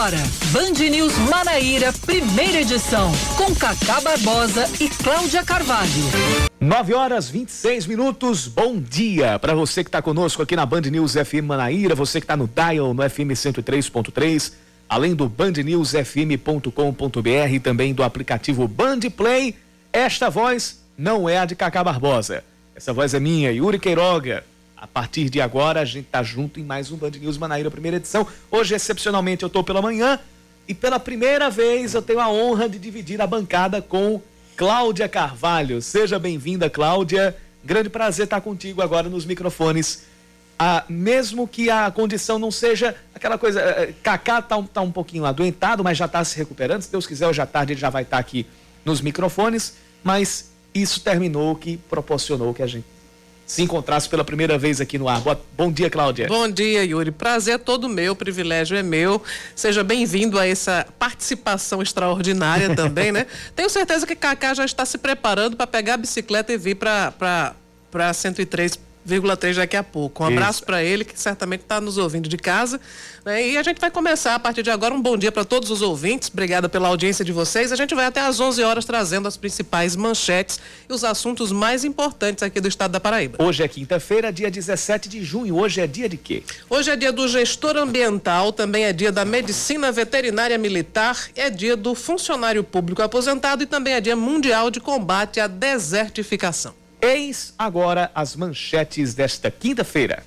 Agora, Band News Manaíra, primeira edição, com Cacá Barbosa e Cláudia Carvalho. 9 horas 26 minutos. Bom dia para você que está conosco aqui na Band News FM Manaíra, você que está no Dial no FM 103.3, além do bandnewsfm.com.br e também do aplicativo Band Play. Esta voz não é a de Cacá Barbosa. Essa voz é minha, Yuri Queiroga. A partir de agora, a gente tá junto em mais um Band News Manaíra, primeira edição. Hoje, excepcionalmente, eu tô pela manhã e pela primeira vez eu tenho a honra de dividir a bancada com Cláudia Carvalho. Seja bem-vinda, Cláudia. Grande prazer estar contigo agora nos microfones. Ah, mesmo que a condição não seja aquela coisa. Eh, Kaká tá, tá um pouquinho adoentado, mas já está se recuperando. Se Deus quiser, hoje à tarde ele já vai estar aqui nos microfones. Mas isso terminou que proporcionou que a gente se encontrasse pela primeira vez aqui no ar. Bom dia, Cláudia. Bom dia, Yuri. Prazer é todo meu, privilégio é meu. Seja bem-vindo a essa participação extraordinária também, né? Tenho certeza que Kaká já está se preparando para pegar a bicicleta e vir para 103 3 daqui a pouco. Um abraço para ele, que certamente está nos ouvindo de casa. Né? E a gente vai começar a partir de agora. Um bom dia para todos os ouvintes. Obrigada pela audiência de vocês. A gente vai até às 11 horas trazendo as principais manchetes e os assuntos mais importantes aqui do estado da Paraíba. Hoje é quinta-feira, dia 17 de junho. Hoje é dia de quê? Hoje é dia do gestor ambiental, também é dia da medicina veterinária militar, é dia do funcionário público aposentado e também é dia mundial de combate à desertificação. Eis agora as manchetes desta quinta-feira.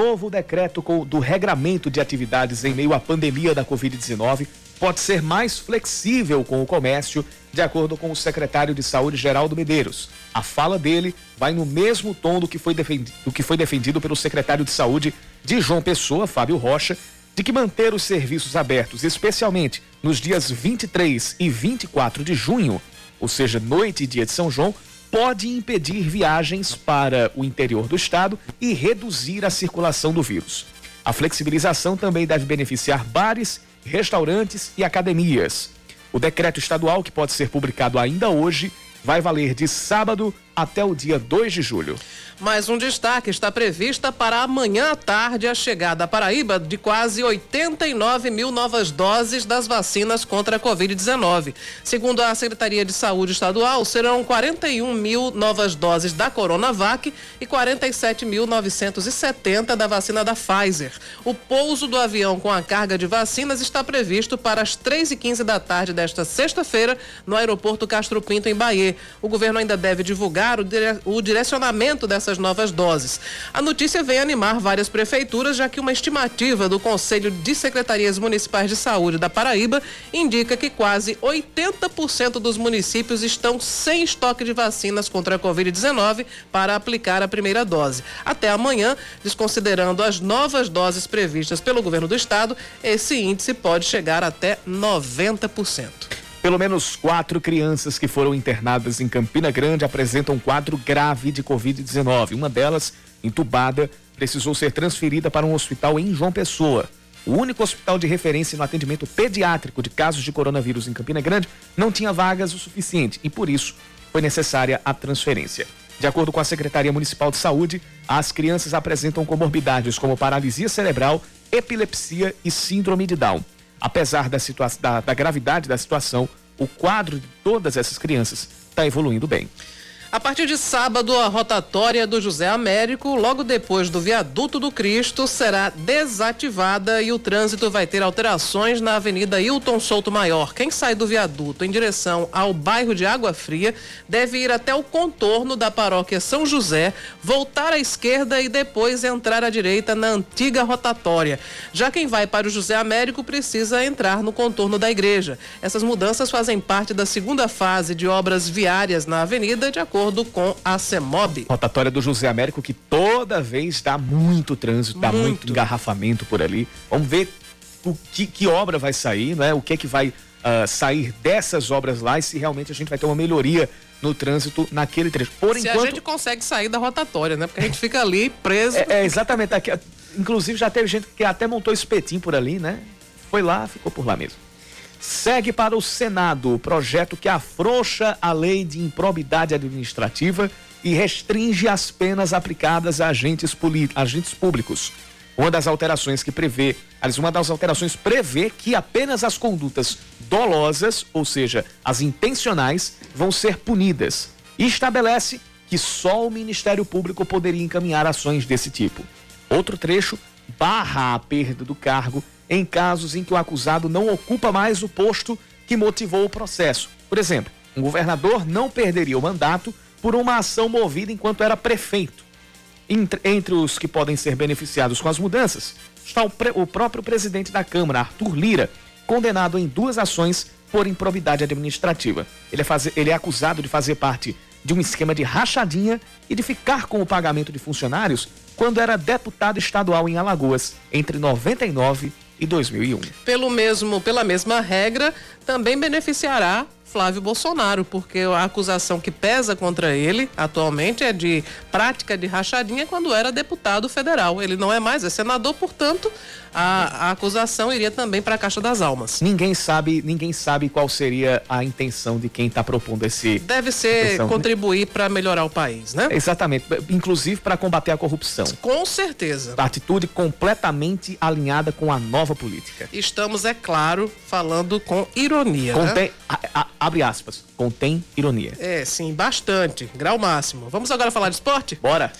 Novo decreto do regramento de atividades em meio à pandemia da Covid-19 pode ser mais flexível com o comércio de acordo com o secretário de Saúde Geraldo Medeiros. A fala dele vai no mesmo tom do que foi defendido, do que foi defendido pelo secretário de Saúde de João Pessoa, Fábio Rocha, de que manter os serviços abertos, especialmente nos dias 23 e 24 de junho, ou seja, noite e dia de São João, pode impedir viagens para o interior do estado e reduzir a circulação do vírus. A flexibilização também deve beneficiar bares, restaurantes e academias. O decreto estadual, que pode ser publicado ainda hoje, vai valer de sábado até o dia 2 de julho. Mais um destaque está prevista para amanhã à tarde a chegada à Paraíba de quase 89 mil novas doses das vacinas contra a Covid-19. Segundo a Secretaria de Saúde Estadual, serão 41 mil novas doses da Coronavac e 47.970 da vacina da Pfizer. O pouso do avião com a carga de vacinas está previsto para as 3 e 15 da tarde desta sexta-feira no aeroporto Castro Pinto, em Bahia. O governo ainda deve divulgar o, dire... o direcionamento dessas essas novas doses. A notícia vem animar várias prefeituras, já que uma estimativa do Conselho de Secretarias Municipais de Saúde da Paraíba indica que quase 80% dos municípios estão sem estoque de vacinas contra a Covid-19 para aplicar a primeira dose. Até amanhã, desconsiderando as novas doses previstas pelo governo do estado, esse índice pode chegar até 90%. Pelo menos quatro crianças que foram internadas em Campina Grande apresentam quadro grave de Covid-19. Uma delas, entubada, precisou ser transferida para um hospital em João Pessoa. O único hospital de referência no atendimento pediátrico de casos de coronavírus em Campina Grande não tinha vagas o suficiente e, por isso, foi necessária a transferência. De acordo com a Secretaria Municipal de Saúde, as crianças apresentam comorbidades como paralisia cerebral, epilepsia e síndrome de Down. Apesar da, da, da gravidade da situação, o quadro de todas essas crianças está evoluindo bem. A partir de sábado, a rotatória do José Américo, logo depois do viaduto do Cristo, será desativada e o trânsito vai ter alterações na Avenida Hilton Souto Maior. Quem sai do viaduto em direção ao bairro de Água Fria deve ir até o contorno da paróquia São José, voltar à esquerda e depois entrar à direita na antiga rotatória. Já quem vai para o José Américo precisa entrar no contorno da igreja. Essas mudanças fazem parte da segunda fase de obras viárias na avenida, de acordo acordo com a CEMOB. Rotatória do José Américo que toda vez dá muito trânsito, dá muito, muito engarrafamento por ali. Vamos ver o que, que obra vai sair, né? O que é que vai uh, sair dessas obras lá e se realmente a gente vai ter uma melhoria no trânsito naquele trecho. Por se enquanto... a gente consegue sair da rotatória, né? Porque a gente fica ali preso. É, é exatamente. Aqui, inclusive já teve gente que até montou espetinho por ali, né? Foi lá, ficou por lá mesmo. Segue para o Senado o projeto que afrouxa a lei de improbidade administrativa e restringe as penas aplicadas a agentes, agentes públicos. Uma das alterações que prevê, uma das alterações prevê que apenas as condutas dolosas, ou seja, as intencionais, vão ser punidas. E estabelece que só o Ministério Público poderia encaminhar ações desse tipo. Outro trecho barra a perda do cargo em casos em que o acusado não ocupa mais o posto que motivou o processo. Por exemplo, um governador não perderia o mandato por uma ação movida enquanto era prefeito. Entre, entre os que podem ser beneficiados com as mudanças está o, pre, o próprio presidente da Câmara, Arthur Lira, condenado em duas ações por improbidade administrativa. Ele é, ele é acusado de fazer parte de um esquema de rachadinha e de ficar com o pagamento de funcionários quando era deputado estadual em Alagoas, entre 99 e 2001. Pelo mesmo, pela mesma regra, também beneficiará Flávio Bolsonaro, porque a acusação que pesa contra ele atualmente é de prática de rachadinha quando era deputado federal. Ele não é mais, é senador, portanto, a, a acusação iria também para a Caixa das Almas. Ninguém sabe, ninguém sabe qual seria a intenção de quem está propondo esse. Deve ser intenção, né? contribuir né? para melhorar o país, né? Exatamente, inclusive para combater a corrupção. Com certeza. A atitude completamente alinhada com a nova política. Estamos, é claro, falando com ironia. Contém, né? a, a, abre aspas, contém ironia. É, sim, bastante. Grau máximo. Vamos agora falar de esporte? Bora.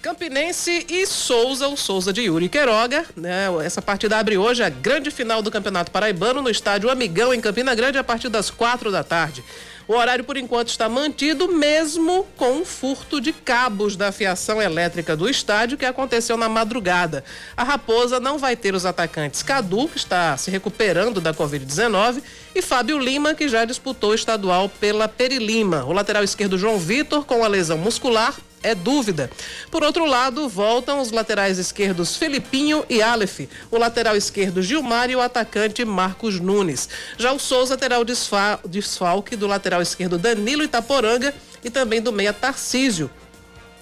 Campinense e Souza, o Souza de Yuri Queiroga. Né? Essa partida abre hoje a grande final do Campeonato Paraibano no estádio Amigão, em Campina Grande, a partir das quatro da tarde. O horário, por enquanto, está mantido, mesmo com o furto de cabos da fiação elétrica do estádio que aconteceu na madrugada. A Raposa não vai ter os atacantes Cadu, que está se recuperando da Covid-19, e Fábio Lima, que já disputou o estadual pela Perilima. O lateral esquerdo João Vitor, com a lesão muscular, é dúvida. Por outro lado, voltam os laterais esquerdos Felipinho e Aleph, o lateral esquerdo Gilmar e o atacante Marcos Nunes. Já o Souza terá o desfalque do lateral esquerdo Danilo Itaporanga e também do meia Tarcísio,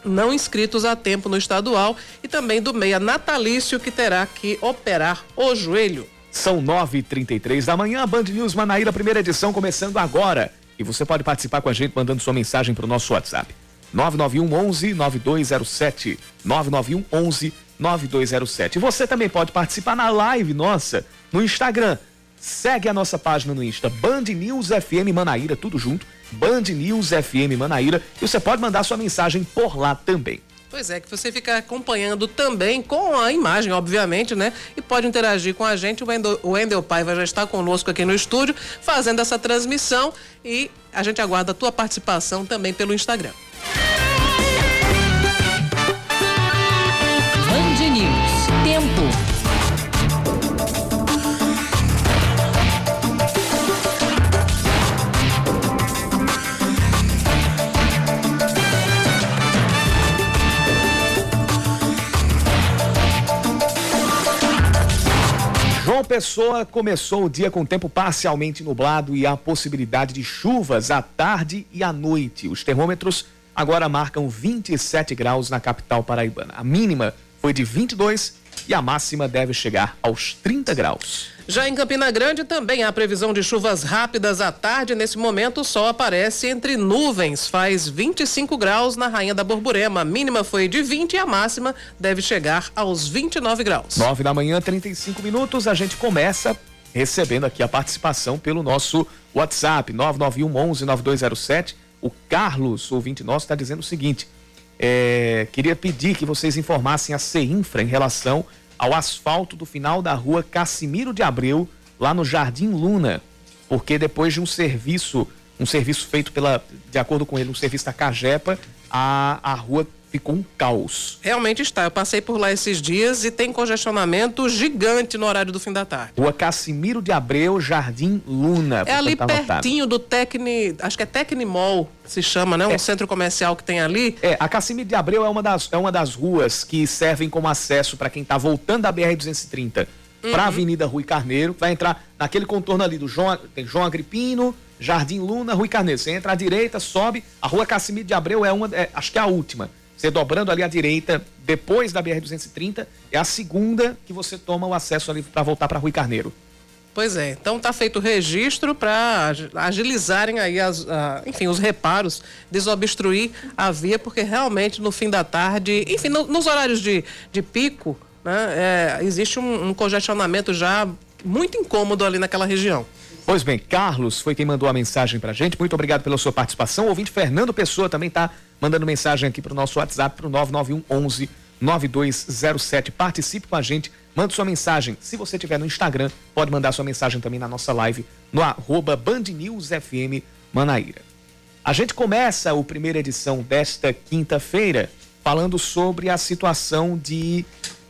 não inscritos a tempo no estadual, e também do meia Natalício, que terá que operar o joelho. São 9h33 da manhã, Band News Manaíra, primeira edição, começando agora. E você pode participar com a gente mandando sua mensagem para o nosso WhatsApp. 991 11 9207. 991 11 9207. E você também pode participar na live nossa no Instagram. Segue a nossa página no Insta, Band News FM Manaíra, tudo junto. Band News FM Manaíra. E você pode mandar sua mensagem por lá também. Pois é, que você fica acompanhando também com a imagem, obviamente, né? E pode interagir com a gente. O Wendel, o Wendel Paiva já está conosco aqui no estúdio, fazendo essa transmissão. E a gente aguarda a tua participação também pelo Instagram. João Pessoa começou o dia com tempo parcialmente nublado e a possibilidade de chuvas à tarde e à noite. Os termômetros agora marcam 27 graus na capital paraibana. A mínima foi de 22 e a máxima deve chegar aos 30 graus. Já em Campina Grande também há previsão de chuvas rápidas à tarde. Nesse momento o sol aparece entre nuvens. Faz 25 graus na Rainha da Borborema. A mínima foi de 20 e a máxima deve chegar aos 29 graus. 9 da manhã, 35 minutos. A gente começa recebendo aqui a participação pelo nosso WhatsApp 991 11 9207. O Carlos, ouvinte nosso, está dizendo o seguinte: é, queria pedir que vocês informassem a CEINFRA em relação ao asfalto do final da rua Cassimiro de Abreu, lá no Jardim Luna, porque depois de um serviço, um serviço feito pela, de acordo com ele, um serviço da Cagepa, a, a rua ficou um caos. Realmente está. Eu passei por lá esses dias e tem congestionamento gigante no horário do fim da tarde. Rua Cassimiro de Abreu, Jardim Luna. É ali pertinho do Tecni, acho que é Tecnimol, se chama, né? Um é. centro comercial que tem ali. É, a Cassimiro de Abreu é uma das, é uma das ruas que servem como acesso para quem está voltando da BR-230 uhum. para a Avenida Rui Carneiro. Vai entrar naquele contorno ali do João, tem João Agripino, Jardim Luna, Rui Carneiro. Você entra à direita, sobe. A rua Cassimiro de Abreu é uma, é, acho que é a última. Você dobrando ali à direita, depois da BR-230, é a segunda que você toma o acesso ali para voltar para Rui Carneiro. Pois é, então está feito o registro para agilizarem aí as, enfim, os reparos, desobstruir a via, porque realmente no fim da tarde, enfim, no, nos horários de, de pico, né, é, existe um, um congestionamento já muito incômodo ali naquela região. Pois bem, Carlos foi quem mandou a mensagem pra gente. Muito obrigado pela sua participação. O ouvinte Fernando Pessoa também está mandando mensagem aqui para o nosso WhatsApp, para o 991 11 9207. Participe com a gente, mande sua mensagem. Se você estiver no Instagram, pode mandar sua mensagem também na nossa live, no arroba Band News FM Manaíra. A gente começa a primeira edição desta quinta-feira falando sobre a situação de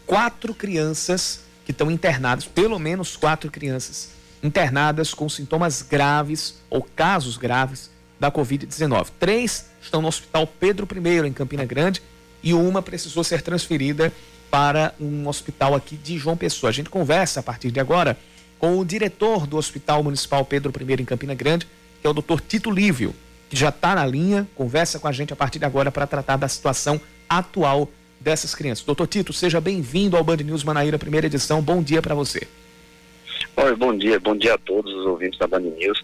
quatro crianças que estão internadas, pelo menos quatro crianças internadas com sintomas graves ou casos graves da Covid-19. Três estão no Hospital Pedro I, em Campina Grande, e uma precisou ser transferida para um hospital aqui de João Pessoa. A gente conversa a partir de agora com o diretor do Hospital Municipal Pedro I, em Campina Grande, que é o doutor Tito Lívio, que já está na linha, conversa com a gente a partir de agora para tratar da situação atual dessas crianças. Doutor Tito, seja bem-vindo ao Band News Manaíra, primeira edição. Bom dia para você. Oi, bom dia, bom dia a todos os ouvintes da Band News.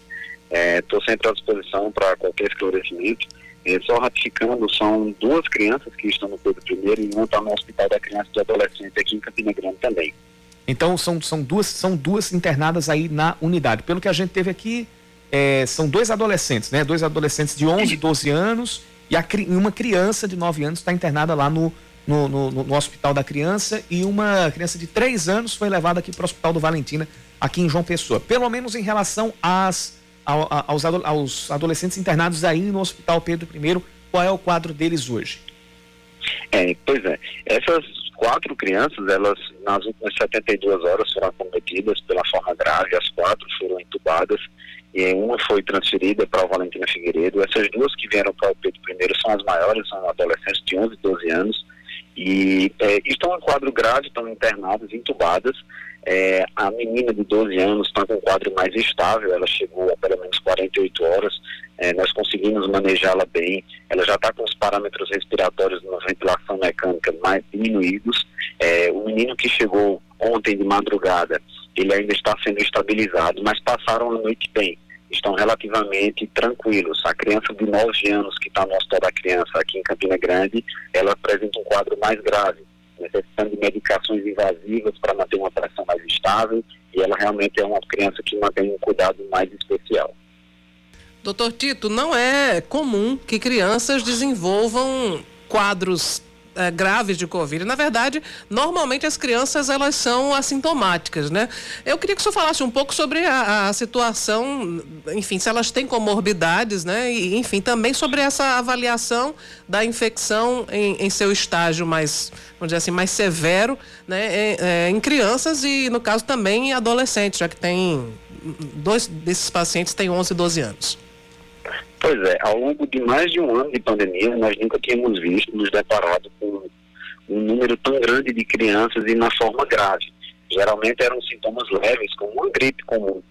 Estou é, sempre à disposição para qualquer esclarecimento. É, só ratificando, são duas crianças que estão no Pedro I e uma está no Hospital da Criança e do Adolescente aqui em Campina Grande também. Então são, são, duas, são duas internadas aí na unidade. Pelo que a gente teve aqui, é, são dois adolescentes, né? Dois adolescentes de 11 e 12 anos e a, uma criança de 9 anos está internada lá no, no, no, no, Hospital da Criança e uma criança de 3 anos foi levada aqui para o Hospital do Valentina aqui em João Pessoa. Pelo menos em relação às, aos, aos adolescentes internados aí no Hospital Pedro I, qual é o quadro deles hoje? É, pois é, essas quatro crianças, elas nas últimas 72 horas foram acometidas pela forma grave, as quatro foram entubadas e uma foi transferida para o Valentina Figueiredo. Essas duas que vieram para o Pedro I são as maiores, são adolescentes de 11 e 12 anos e é, estão em quadro grave, estão internadas, entubadas. É, a menina de 12 anos está com um quadro mais estável, ela chegou a pelo menos 48 horas, é, nós conseguimos manejá-la bem, ela já está com os parâmetros respiratórios na ventilação mecânica mais diminuídos. É, o menino que chegou ontem de madrugada, ele ainda está sendo estabilizado, mas passaram a noite bem estão relativamente tranquilos. A criança de 9 anos que está no Hospital da Criança aqui em Campina Grande, ela apresenta um quadro mais grave, necessitando de medicações invasivas para manter uma pressão mais estável e ela realmente é uma criança que mantém um cuidado mais especial. Doutor Tito, não é comum que crianças desenvolvam quadros é, graves de Covid. Na verdade, normalmente as crianças elas são assintomáticas, né? Eu queria que o senhor falasse um pouco sobre a, a situação, enfim, se elas têm comorbidades, né? E, enfim, também sobre essa avaliação da infecção em, em seu estágio mais, vamos dizer assim, mais severo, né? Em, é, em crianças e, no caso, também em adolescentes, já que tem dois desses pacientes têm 11 e 12 anos. Pois é, ao longo de mais de um ano de pandemia, nós nunca tínhamos visto, nos deparado com um número tão grande de crianças e na forma grave. Geralmente eram sintomas leves, como uma gripe comum.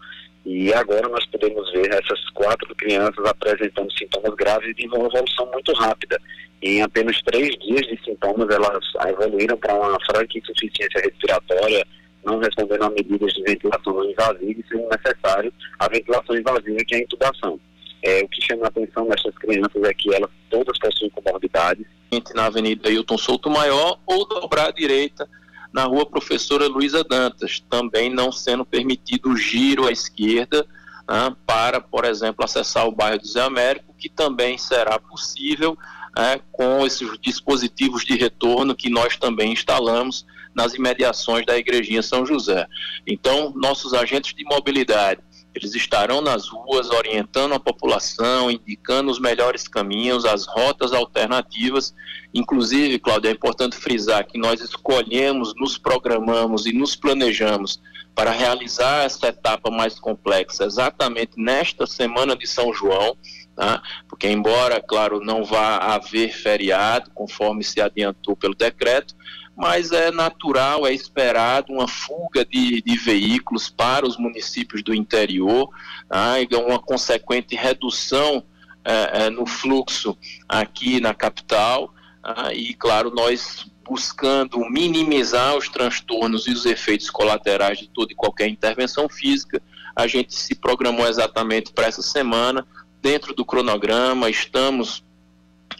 E agora nós podemos ver essas quatro crianças apresentando sintomas graves de uma evolução muito rápida. Em apenas três dias de sintomas, elas evoluíram para uma franca insuficiência respiratória, não respondendo a medidas de ventilação invasiva e sendo necessário a ventilação invasiva, que é a intubação. É, o que chama a atenção nessas crianças é que elas todas possuem comorbidades. Na Avenida Hilton Souto Maior ou dobrar à direita na Rua Professora Luiza Dantas, também não sendo permitido o giro à esquerda ah, para, por exemplo, acessar o bairro do Zé Américo, que também será possível ah, com esses dispositivos de retorno que nós também instalamos nas imediações da Igrejinha São José. Então, nossos agentes de mobilidade eles estarão nas ruas orientando a população, indicando os melhores caminhos, as rotas alternativas. Inclusive, Cláudio, é importante frisar que nós escolhemos, nos programamos e nos planejamos para realizar essa etapa mais complexa exatamente nesta semana de São João, tá? porque, embora, claro, não vá haver feriado, conforme se adiantou pelo decreto, mas é natural, é esperado uma fuga de, de veículos para os municípios do interior, tá? uma consequente redução é, é, no fluxo aqui na capital, tá? e claro, nós buscando minimizar os transtornos e os efeitos colaterais de toda e qualquer intervenção física, a gente se programou exatamente para essa semana, dentro do cronograma, estamos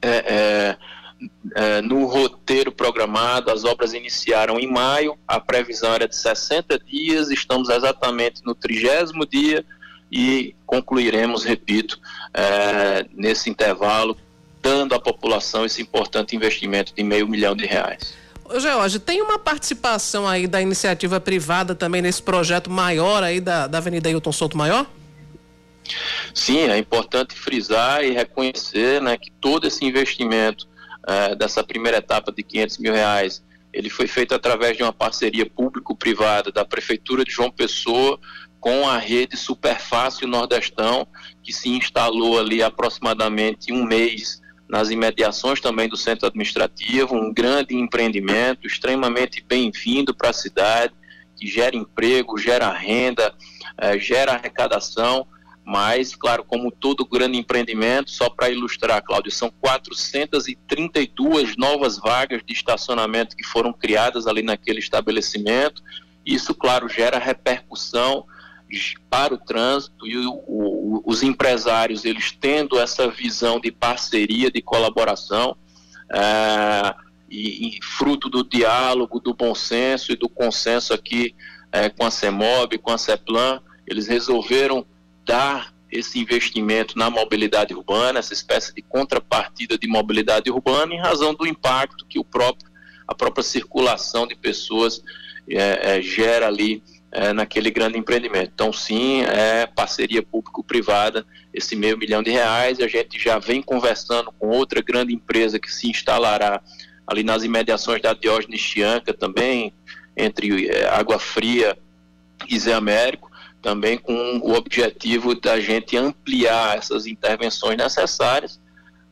é, é, é, no roteiro programado, as obras iniciaram em maio, a previsão era de 60 dias, estamos exatamente no trigésimo dia e concluiremos, repito, é, nesse intervalo, dando à população esse importante investimento de meio milhão de reais. George, tem uma participação aí da iniciativa privada também nesse projeto maior aí da, da Avenida Hilton Souto Maior? Sim, é importante frisar e reconhecer né, que todo esse investimento é, dessa primeira etapa de 500 mil reais, ele foi feito através de uma parceria público-privada da Prefeitura de João Pessoa com a rede Superfácil Nordestão, que se instalou ali aproximadamente um mês nas imediações também do centro administrativo, um grande empreendimento extremamente bem-vindo para a cidade, que gera emprego, gera renda, eh, gera arrecadação, mas, claro, como todo grande empreendimento, só para ilustrar, Cláudio, são 432 novas vagas de estacionamento que foram criadas ali naquele estabelecimento. Isso, claro, gera repercussão para o trânsito e o, o, os empresários eles tendo essa visão de parceria, de colaboração é, e, e, fruto do diálogo, do bom senso e do consenso aqui é, com a CEMOB, com a CEPLAN, eles resolveram dar esse investimento na mobilidade urbana, essa espécie de contrapartida de mobilidade urbana, em razão do impacto que o próprio, a própria circulação de pessoas é, é, gera ali é, naquele grande empreendimento. Então, sim, é parceria público-privada, esse meio milhão de reais. A gente já vem conversando com outra grande empresa que se instalará ali nas imediações da Diógenes Chianca também, entre Água Fria e Zé Américo, também com o objetivo da gente ampliar essas intervenções necessárias,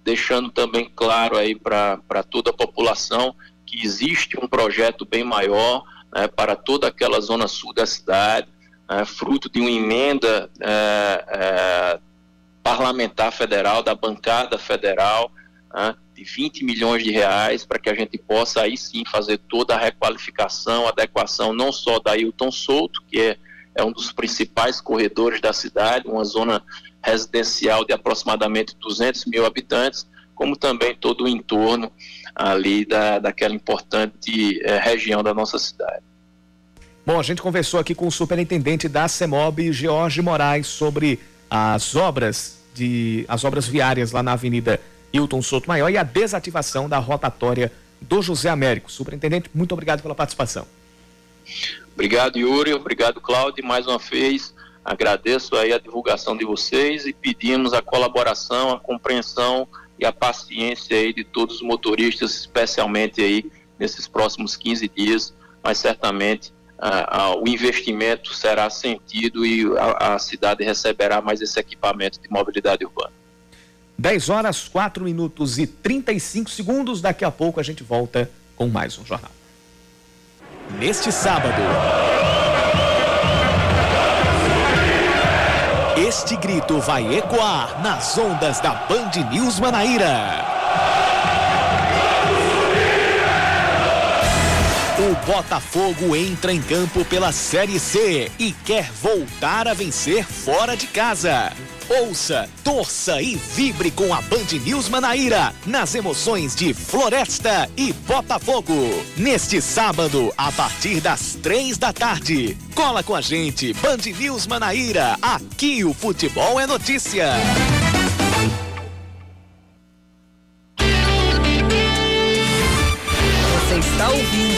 deixando também claro aí para toda a população que existe um projeto bem maior, né, para toda aquela zona sul da cidade, né, fruto de uma emenda é, é, parlamentar federal, da bancada federal, né, de 20 milhões de reais, para que a gente possa aí sim fazer toda a requalificação, adequação, não só da Hilton Souto, que é, é um dos principais corredores da cidade, uma zona residencial de aproximadamente 200 mil habitantes, como também todo o entorno ali da, daquela importante é, região da nossa cidade. Bom, a gente conversou aqui com o superintendente da CEMOB, George Moraes, sobre as obras de as obras viárias lá na Avenida Hilton Souto Maior e a desativação da rotatória do José Américo. Superintendente, muito obrigado pela participação. Obrigado, Yuri. Obrigado, Cláudio. Mais uma vez, agradeço aí a divulgação de vocês e pedimos a colaboração, a compreensão e a paciência aí de todos os motoristas, especialmente aí nesses próximos 15 dias, mas certamente ah, ah, o investimento será sentido e a, a, cidade receberá mais esse equipamento de mobilidade urbana. 10 horas, 4 minutos e 35 segundos. Daqui a pouco a gente volta com mais um jornal. Neste sábado. Este grito vai ecoar nas ondas da Band News Manaíra. O Botafogo entra em campo pela Série C e quer voltar a vencer fora de casa. Ouça, torça e vibre com a Band News Manaíra nas emoções de Floresta e Botafogo. Neste sábado, a partir das três da tarde. Cola com a gente, Band News Manaíra. Aqui o futebol é notícia. Você está ouvindo.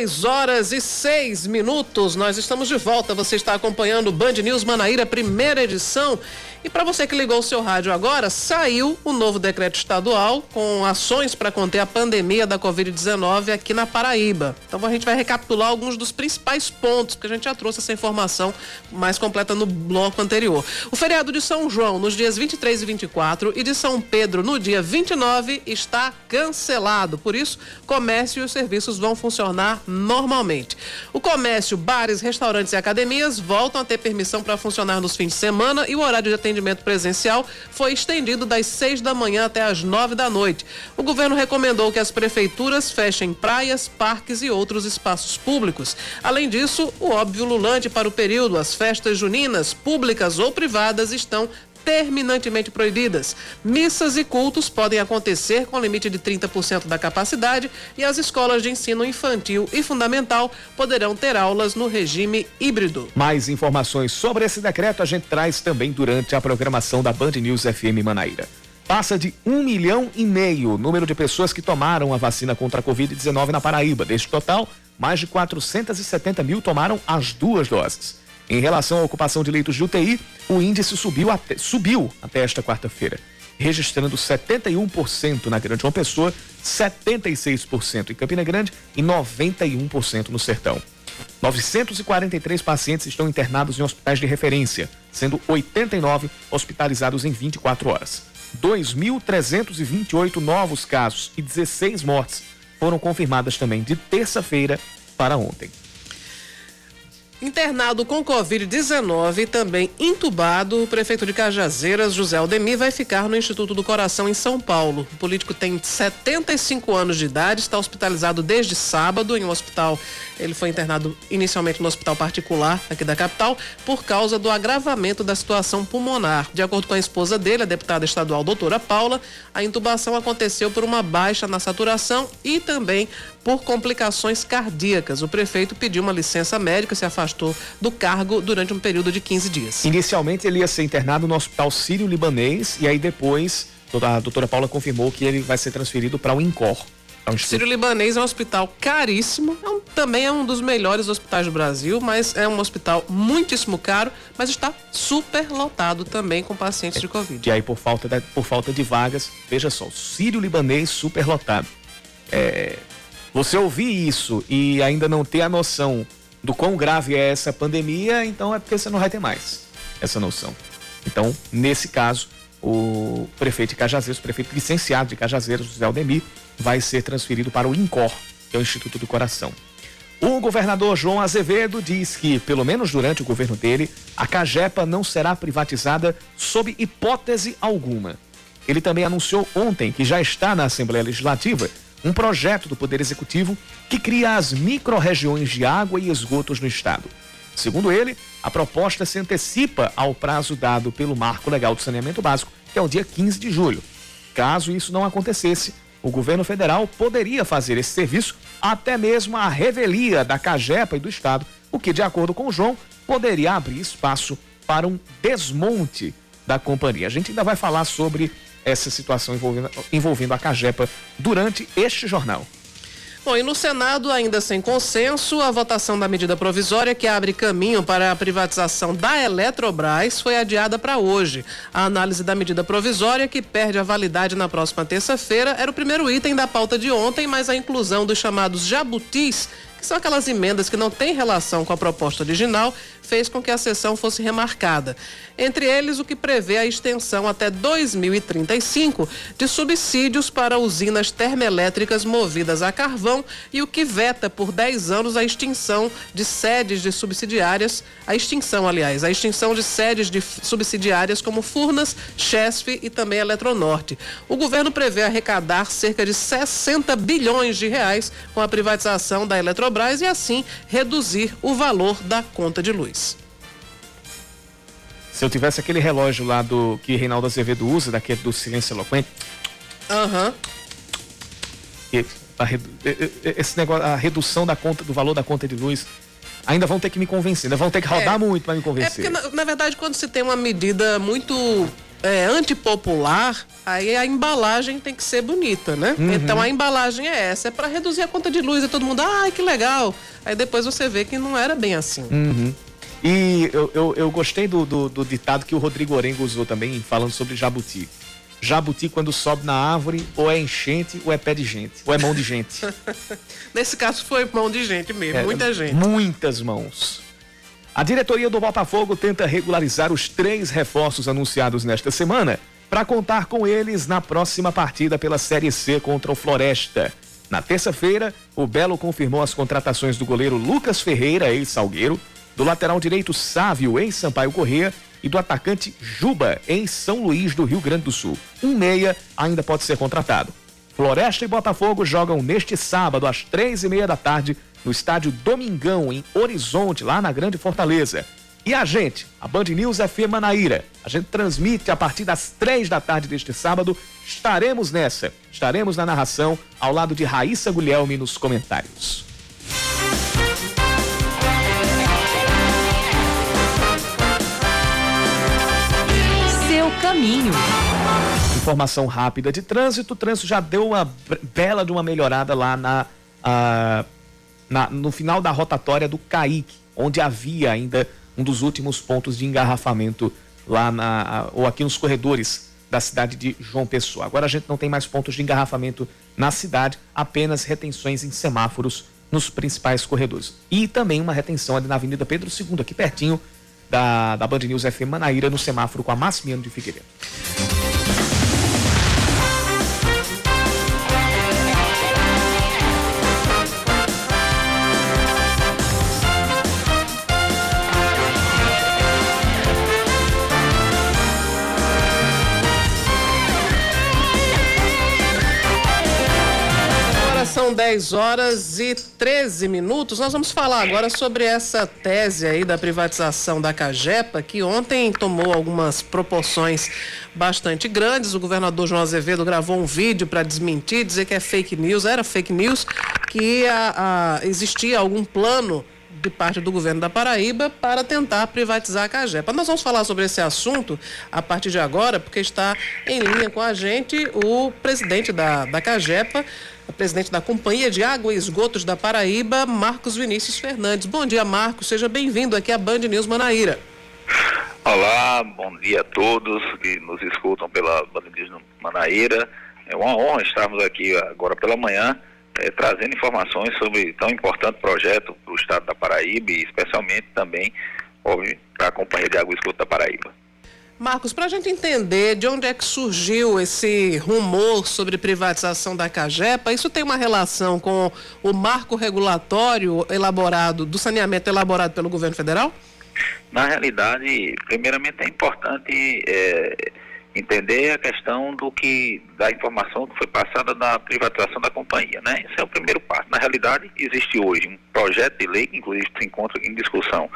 10 horas e 6 minutos. Nós estamos de volta. Você está acompanhando o Band News Manaíra, primeira edição. E para você que ligou o seu rádio agora, saiu o novo decreto estadual com ações para conter a pandemia da Covid-19 aqui na Paraíba. Então a gente vai recapitular alguns dos principais pontos, porque a gente já trouxe essa informação mais completa no bloco anterior. O feriado de São João, nos dias 23 e 24, e de São Pedro, no dia 29, está cancelado. Por isso, comércio e os serviços vão funcionar normalmente. O comércio, bares, restaurantes e academias voltam a ter permissão para funcionar nos fins de semana e o horário de atendimento presencial foi estendido das 6 da manhã até as 9 da noite. O governo recomendou que as prefeituras fechem praias, parques e outros espaços públicos. Além disso, o óbvio lulante para o período, as festas juninas, públicas ou privadas, estão terminantemente proibidas. Missas e cultos podem acontecer com limite de 30% da capacidade e as escolas de ensino infantil e fundamental poderão ter aulas no regime híbrido. Mais informações sobre esse decreto a gente traz também durante a programação da Band News FM Manaíra. Passa de um milhão e meio o número de pessoas que tomaram a vacina contra a Covid-19 na Paraíba. Deste total, mais de 470 mil tomaram as duas doses. Em relação à ocupação de leitos de UTI, o índice subiu até, subiu até esta quarta-feira, registrando 71% na Grande João Pessoa, 76% em Campina Grande e 91% no Sertão. 943 pacientes estão internados em hospitais de referência, sendo 89 hospitalizados em 24 horas. 2.328 novos casos e 16 mortes foram confirmadas também de terça-feira para ontem. Internado com Covid-19 e também entubado, o prefeito de Cajazeiras, José Aldemir, vai ficar no Instituto do Coração em São Paulo. O político tem 75 anos de idade, está hospitalizado desde sábado em um hospital. Ele foi internado inicialmente no hospital particular aqui da capital por causa do agravamento da situação pulmonar. De acordo com a esposa dele, a deputada estadual doutora Paula, a intubação aconteceu por uma baixa na saturação e também por complicações cardíacas. O prefeito pediu uma licença médica, se afastou do cargo durante um período de 15 dias. Inicialmente ele ia ser internado no Hospital Sírio-Libanês e aí depois a doutora Paula confirmou que ele vai ser transferido para o INCOR. É Sírio-Libanês é um hospital caríssimo, é um, também é um dos melhores hospitais do Brasil, mas é um hospital muitíssimo caro, mas está super lotado também com pacientes é, de Covid. E aí, por falta de, por falta de vagas, veja só, Sírio-Libanês super lotado. É, você ouvir isso e ainda não ter a noção do quão grave é essa pandemia, então é porque você não vai ter mais essa noção. Então, nesse caso, o prefeito de Cajazeiros, o prefeito licenciado de Cajazeiros, José Aldemir, vai ser transferido para o INCOR, que é o Instituto do Coração. O governador João Azevedo diz que, pelo menos durante o governo dele, a Cagepa não será privatizada sob hipótese alguma. Ele também anunciou ontem que já está na Assembleia Legislativa um projeto do Poder Executivo que cria as micro-regiões de água e esgotos no Estado. Segundo ele, a proposta se antecipa ao prazo dado pelo Marco Legal do Saneamento Básico, que é o dia 15 de julho. Caso isso não acontecesse, o governo federal poderia fazer esse serviço até mesmo à revelia da Cagepa e do Estado, o que, de acordo com o João, poderia abrir espaço para um desmonte da companhia. A gente ainda vai falar sobre essa situação envolvendo, envolvendo a Cagepa durante este jornal. Bom, e no Senado, ainda sem consenso, a votação da medida provisória que abre caminho para a privatização da Eletrobras foi adiada para hoje. A análise da medida provisória, que perde a validade na próxima terça-feira, era o primeiro item da pauta de ontem, mas a inclusão dos chamados jabutis que são aquelas emendas que não têm relação com a proposta original, fez com que a sessão fosse remarcada. Entre eles, o que prevê a extensão até 2035 de subsídios para usinas termoelétricas movidas a carvão e o que veta por 10 anos a extinção de sedes de subsidiárias, a extinção, aliás, a extinção de sedes de subsidiárias como Furnas, Chesf e também Eletronorte. O governo prevê arrecadar cerca de 60 bilhões de reais com a privatização da Eletrobras e assim reduzir o valor da conta de luz. Se eu tivesse aquele relógio lá do que Reinaldo Azevedo usa, daquele do silêncio eloquente. Aham. Uhum. Esse negócio, a redução da conta, do valor da conta de luz ainda vão ter que me convencer, ainda vão ter que rodar é, muito para me convencer. É porque, na, na, verdade, quando se tem uma medida muito é, antipopular, aí a embalagem tem que ser bonita, né? Uhum. Então a embalagem é essa, é para reduzir a conta de luz e todo mundo, ai, que legal. Aí depois você vê que não era bem assim. Uhum. E eu, eu, eu gostei do, do, do, ditado que o Rodrigo Orengo usou também, falando sobre jabuti. Jabuti, quando sobe na árvore, ou é enchente ou é pé de gente, ou é mão de gente. Nesse caso foi mão de gente mesmo, é, muita gente. Muitas mãos. A diretoria do Botafogo tenta regularizar os três reforços anunciados nesta semana para contar com eles na próxima partida pela Série C contra o Floresta. Na terça-feira, o Belo confirmou as contratações do goleiro Lucas Ferreira, ex-Salgueiro, do lateral direito Sávio, ex-Sampaio Corrêa, e do atacante Juba, em São Luís do Rio Grande do Sul. Um meia ainda pode ser contratado. Floresta e Botafogo jogam neste sábado, às três e meia da tarde, no estádio Domingão, em Horizonte, lá na Grande Fortaleza. E a gente, a Band News FM Manaíra, a gente transmite a partir das três da tarde deste sábado. Estaremos nessa, estaremos na narração ao lado de Raíssa Guilherme nos comentários. Caminho. Informação rápida de trânsito. O trânsito já deu uma bela de uma melhorada lá na. Na, no final da rotatória do Caique, onde havia ainda um dos últimos pontos de engarrafamento lá na, ou aqui nos corredores da cidade de João Pessoa. Agora a gente não tem mais pontos de engarrafamento na cidade, apenas retenções em semáforos nos principais corredores. E também uma retenção ali na Avenida Pedro II, aqui pertinho da, da Band News FM Manaíra, no semáforo com a Massimiano de Figueiredo. São 10 horas e 13 minutos. Nós vamos falar agora sobre essa tese aí da privatização da Cagepa, que ontem tomou algumas proporções bastante grandes. O governador João Azevedo gravou um vídeo para desmentir, dizer que é fake news, era fake news, que a, a, existia algum plano de parte do governo da Paraíba para tentar privatizar a Cagepa. Nós vamos falar sobre esse assunto a partir de agora, porque está em linha com a gente o presidente da, da Cagepa, presidente da Companhia de Água e Esgotos da Paraíba, Marcos Vinícius Fernandes. Bom dia, Marcos. Seja bem-vindo aqui à Band News Manaíra. Olá, bom dia a todos que nos escutam pela Band News Manaíra. É uma honra estarmos aqui agora pela manhã é, trazendo informações sobre tão importante projeto para o estado da Paraíba e especialmente também para a Companhia de Água e Esgoto da Paraíba. Marcos, para a gente entender de onde é que surgiu esse rumor sobre privatização da Cagepa, isso tem uma relação com o marco regulatório elaborado, do saneamento elaborado pelo governo federal? Na realidade, primeiramente é importante é, entender a questão do que da informação que foi passada na privatização da companhia, né? Esse é o primeiro passo. Na realidade, existe hoje um projeto de lei que inclusive se encontra em discussão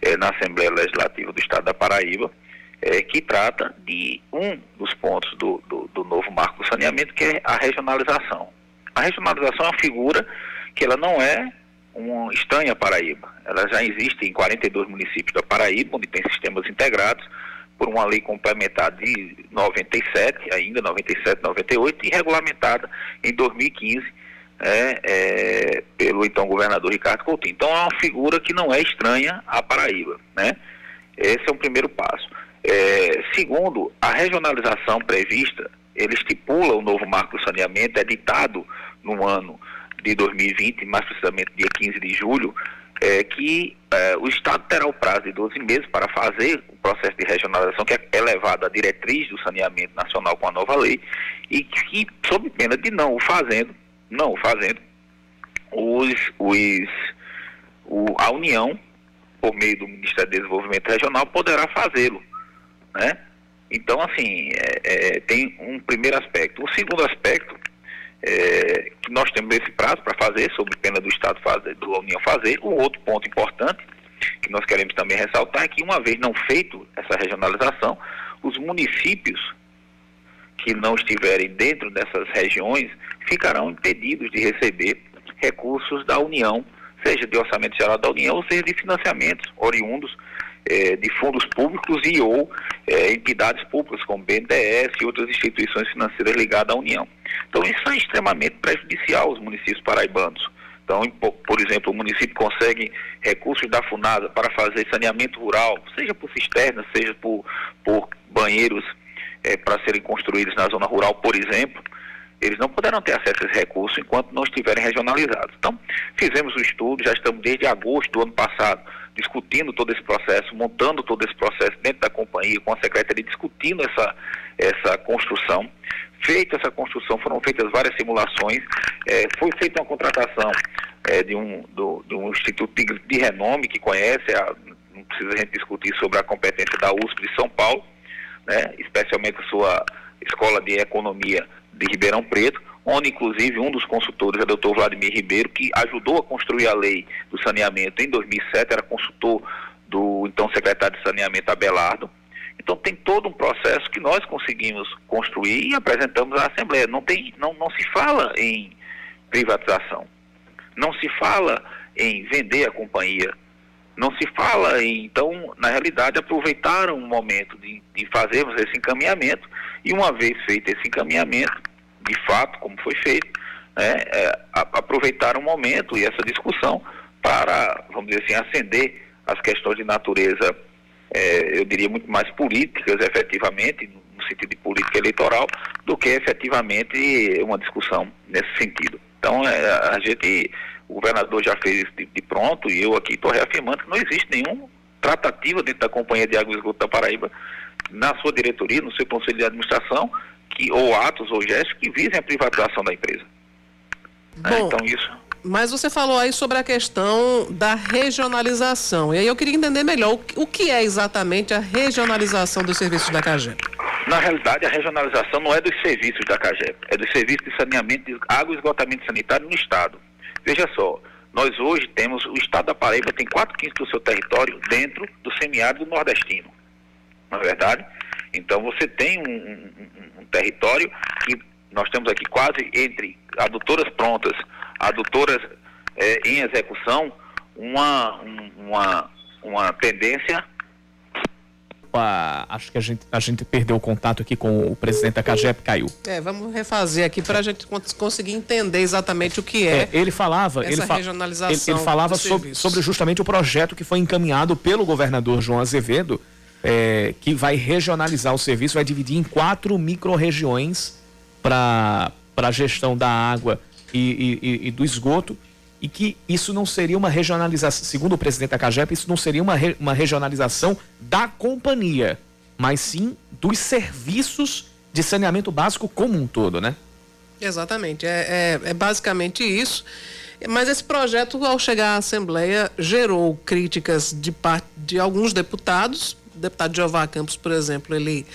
é, na Assembleia Legislativa do Estado da Paraíba, é, que trata de um dos pontos do, do, do, novo marco do saneamento, que é a regionalização. A regionalização é uma figura que ela não é uma estranha à Paraíba. Ela já existe em 42 municípios da Paraíba, onde tem sistemas integrados, por uma lei complementar de 97, ainda 97, 98, e regulamentada em 2015 é, é, pelo então governador Ricardo Coutinho. Então é uma figura que não é estranha à Paraíba. Né? Esse é o primeiro passo. É, segundo, a regionalização prevista, ele estipula o novo marco do saneamento, editado no ano de 2020, mais precisamente dia 15 de julho, é, que é, o Estado terá o prazo de 12 meses para fazer o processo de regionalização, que é elevado à diretriz do saneamento nacional com a nova lei, e que, sob pena de não o fazendo, não o fazendo, os, os, o, a União, por meio do Ministério do Desenvolvimento Regional, poderá fazê-lo né? Então, assim, é, é, tem um primeiro aspecto. O segundo aspecto, é, que nós temos esse prazo para fazer, sob pena do Estado fazer, do União fazer. O outro ponto importante, que nós queremos também ressaltar, é que uma vez não feito essa regionalização, os municípios que não estiverem dentro dessas regiões ficarão impedidos de receber recursos da União, seja de orçamento geral da União, ou seja de financiamentos oriundos é, de fundos públicos e ou é, entidades públicas, como BNDES e outras instituições financeiras ligadas à União. Então, isso é extremamente prejudicial aos municípios paraibanos. Então, por exemplo, o município consegue recursos da FUNASA para fazer saneamento rural, seja por cisternas, seja por, por banheiros é, para serem construídos na zona rural, por exemplo, eles não poderão ter acesso a esse recurso enquanto não estiverem regionalizados. Então, fizemos o estudo, já estamos desde agosto do ano passado discutindo todo esse processo, montando todo esse processo dentro da companhia, com a secretaria, discutindo essa, essa construção. Feita essa construção, foram feitas várias simulações, é, foi feita uma contratação é, de, um, do, de um instituto de, de renome que conhece, a, não precisa a gente discutir sobre a competência da USP de São Paulo, né, especialmente sua escola de economia de Ribeirão Preto, onde inclusive um dos consultores é o doutor Vladimir Ribeiro, que ajudou a construir a lei do saneamento em 2007, era consultor do então secretário de saneamento Abelardo. Então tem todo um processo que nós conseguimos construir e apresentamos à Assembleia. Não, tem, não, não se fala em privatização, não se fala em vender a companhia, não se fala em, então, na realidade, aproveitaram o momento de, de fazermos esse encaminhamento e uma vez feito esse encaminhamento, de fato, como foi feito, né, é, aproveitar o momento e essa discussão para, vamos dizer assim, acender as questões de natureza, é, eu diria, muito mais políticas, efetivamente, no sentido de política eleitoral, do que efetivamente uma discussão nesse sentido. Então, é, a gente, o governador já fez isso de, de pronto e eu aqui estou reafirmando que não existe nenhum tratativa dentro da Companhia de Água e Esgoto da Paraíba, na sua diretoria, no seu conselho de administração, que, ou atos ou gestos que visem a privatização da empresa. É, Bom, então isso. Mas você falou aí sobre a questão da regionalização. E aí eu queria entender melhor o, o que é exatamente a regionalização dos serviços da CAGEP. Na realidade, a regionalização não é dos serviços da CAGEP, é dos serviços de saneamento, de água e esgotamento sanitário no Estado. Veja só, nós hoje temos, o Estado da Paraíba tem 4 quintos do seu território dentro do semiárido nordestino. É verdade? Então você tem um, um, um território que nós temos aqui quase entre adutoras prontas, adutoras é, em execução, uma, uma, uma tendência acho que a gente, a gente perdeu o contato aqui com o presidente da CAGEP, caiu. É, vamos refazer aqui para a gente conseguir entender exatamente o que é. é ele falava, ele, fa ele, ele, falava sobre, sobre justamente o projeto que foi encaminhado pelo governador João Azevedo, é, que vai regionalizar o serviço, vai dividir em quatro micro-regiões para a gestão da água e, e, e, do esgoto, e que isso não seria uma regionalização, segundo o presidente da CAGEP, isso não seria uma, re, uma regionalização da companhia, mas sim dos serviços de saneamento básico como um todo, né? Exatamente, é, é, é basicamente isso. Mas esse projeto, ao chegar à Assembleia, gerou críticas de parte de alguns deputados, deputado Jeová Campos, por exemplo, ele